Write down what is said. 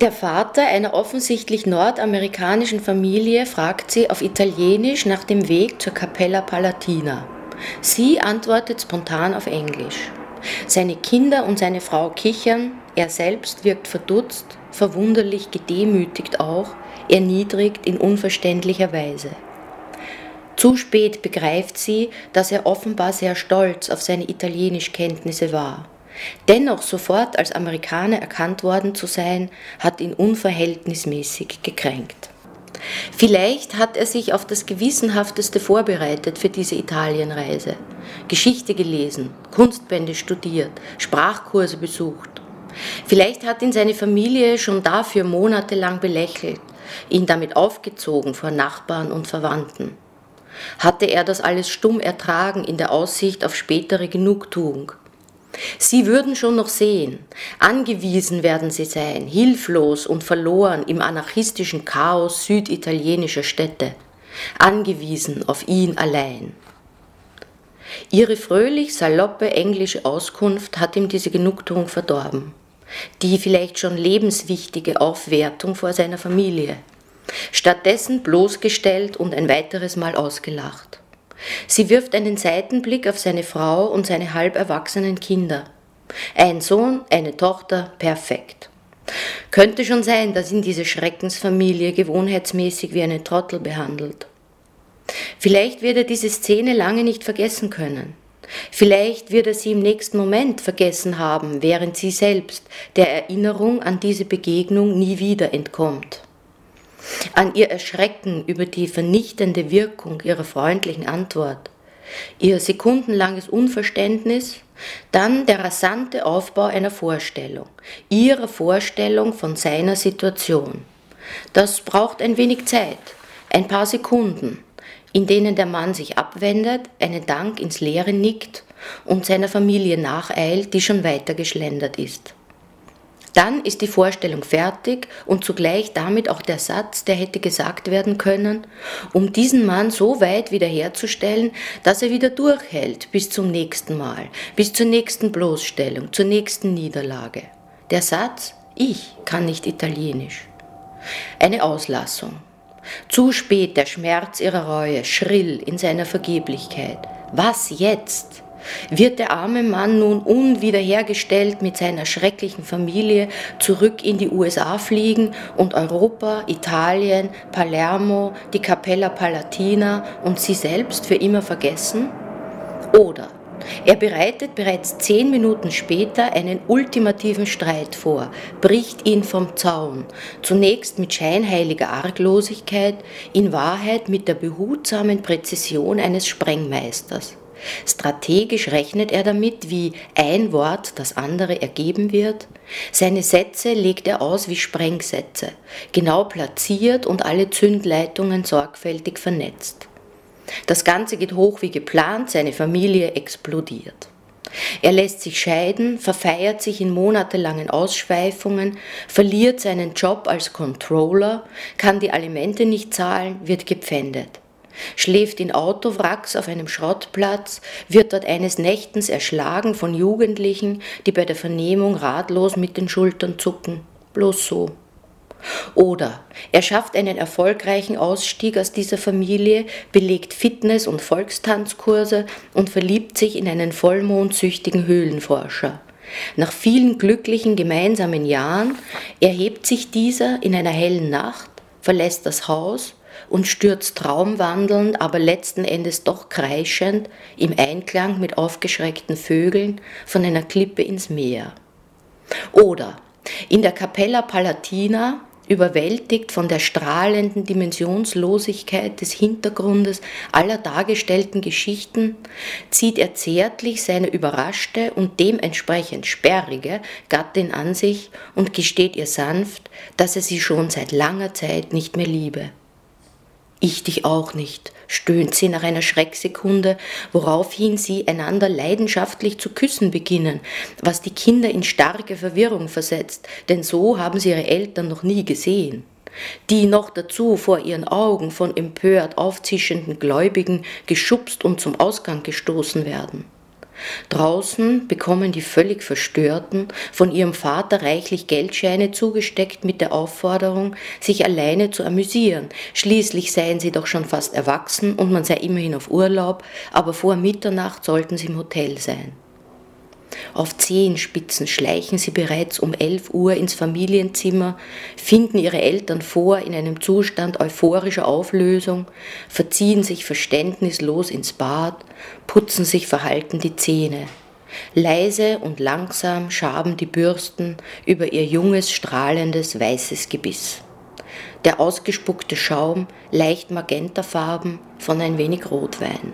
Der Vater einer offensichtlich nordamerikanischen Familie fragt sie auf Italienisch nach dem Weg zur Capella Palatina. Sie antwortet spontan auf Englisch. Seine Kinder und seine Frau kichern, er selbst wirkt verdutzt, verwunderlich gedemütigt auch, erniedrigt in unverständlicher Weise. Zu spät begreift sie, dass er offenbar sehr stolz auf seine Italienischkenntnisse war. Dennoch sofort als Amerikaner erkannt worden zu sein, hat ihn unverhältnismäßig gekränkt. Vielleicht hat er sich auf das Gewissenhafteste vorbereitet für diese Italienreise. Geschichte gelesen, Kunstbände studiert, Sprachkurse besucht. Vielleicht hat ihn seine Familie schon dafür monatelang belächelt, ihn damit aufgezogen vor Nachbarn und Verwandten. Hatte er das alles stumm ertragen in der Aussicht auf spätere Genugtuung? Sie würden schon noch sehen, angewiesen werden sie sein, hilflos und verloren im anarchistischen Chaos süditalienischer Städte, angewiesen auf ihn allein. Ihre fröhlich saloppe englische Auskunft hat ihm diese Genugtuung verdorben, die vielleicht schon lebenswichtige Aufwertung vor seiner Familie, stattdessen bloßgestellt und ein weiteres Mal ausgelacht. Sie wirft einen Seitenblick auf seine Frau und seine halb erwachsenen Kinder. Ein Sohn, eine Tochter, perfekt. Könnte schon sein, dass ihn diese Schreckensfamilie gewohnheitsmäßig wie einen Trottel behandelt. Vielleicht wird er diese Szene lange nicht vergessen können. Vielleicht wird er sie im nächsten Moment vergessen haben, während sie selbst der Erinnerung an diese Begegnung nie wieder entkommt an ihr Erschrecken über die vernichtende Wirkung ihrer freundlichen Antwort, ihr sekundenlanges Unverständnis, dann der rasante Aufbau einer Vorstellung, ihrer Vorstellung von seiner Situation. Das braucht ein wenig Zeit, ein paar Sekunden, in denen der Mann sich abwendet, einen Dank ins Leere nickt und seiner Familie nacheilt, die schon weiter geschlendert ist. Dann ist die Vorstellung fertig und zugleich damit auch der Satz, der hätte gesagt werden können, um diesen Mann so weit wiederherzustellen, dass er wieder durchhält bis zum nächsten Mal, bis zur nächsten Bloßstellung, zur nächsten Niederlage. Der Satz, ich kann nicht Italienisch. Eine Auslassung. Zu spät der Schmerz ihrer Reue, schrill in seiner Vergeblichkeit. Was jetzt? Wird der arme Mann nun unwiederhergestellt mit seiner schrecklichen Familie zurück in die USA fliegen und Europa, Italien, Palermo, die Capella Palatina und sie selbst für immer vergessen? Oder er bereitet bereits zehn Minuten später einen ultimativen Streit vor, bricht ihn vom Zaun, zunächst mit scheinheiliger Arglosigkeit, in Wahrheit mit der behutsamen Präzision eines Sprengmeisters. Strategisch rechnet er damit, wie ein Wort das andere ergeben wird. Seine Sätze legt er aus wie Sprengsätze, genau platziert und alle Zündleitungen sorgfältig vernetzt. Das Ganze geht hoch wie geplant, seine Familie explodiert. Er lässt sich scheiden, verfeiert sich in monatelangen Ausschweifungen, verliert seinen Job als Controller, kann die Alimente nicht zahlen, wird gepfändet schläft in Autowracks auf einem Schrottplatz, wird dort eines Nächtens erschlagen von Jugendlichen, die bei der Vernehmung ratlos mit den Schultern zucken. Bloß so. Oder er schafft einen erfolgreichen Ausstieg aus dieser Familie, belegt Fitness- und Volkstanzkurse und verliebt sich in einen vollmondsüchtigen Höhlenforscher. Nach vielen glücklichen gemeinsamen Jahren erhebt sich dieser in einer hellen Nacht, verlässt das Haus und stürzt traumwandelnd, aber letzten Endes doch kreischend, im Einklang mit aufgeschreckten Vögeln, von einer Klippe ins Meer. Oder in der Capella Palatina, überwältigt von der strahlenden Dimensionslosigkeit des Hintergrundes aller dargestellten Geschichten, zieht er zärtlich seine überraschte und dementsprechend sperrige Gattin an sich und gesteht ihr sanft, dass er sie schon seit langer Zeit nicht mehr liebe. Ich dich auch nicht, stöhnt sie nach einer Schrecksekunde, woraufhin sie einander leidenschaftlich zu küssen beginnen, was die Kinder in starke Verwirrung versetzt, denn so haben sie ihre Eltern noch nie gesehen. Die noch dazu vor ihren Augen von empört aufzischenden Gläubigen geschubst und zum Ausgang gestoßen werden. Draußen bekommen die völlig Verstörten von ihrem Vater reichlich Geldscheine zugesteckt mit der Aufforderung, sich alleine zu amüsieren. Schließlich seien sie doch schon fast erwachsen und man sei immerhin auf Urlaub, aber vor Mitternacht sollten sie im Hotel sein. Auf Zehenspitzen schleichen sie bereits um 11 Uhr ins Familienzimmer, finden ihre Eltern vor in einem Zustand euphorischer Auflösung, verziehen sich verständnislos ins Bad, putzen sich verhalten die Zähne. Leise und langsam schaben die Bürsten über ihr junges, strahlendes, weißes Gebiss. Der ausgespuckte Schaum leicht magentafarben von ein wenig Rotwein.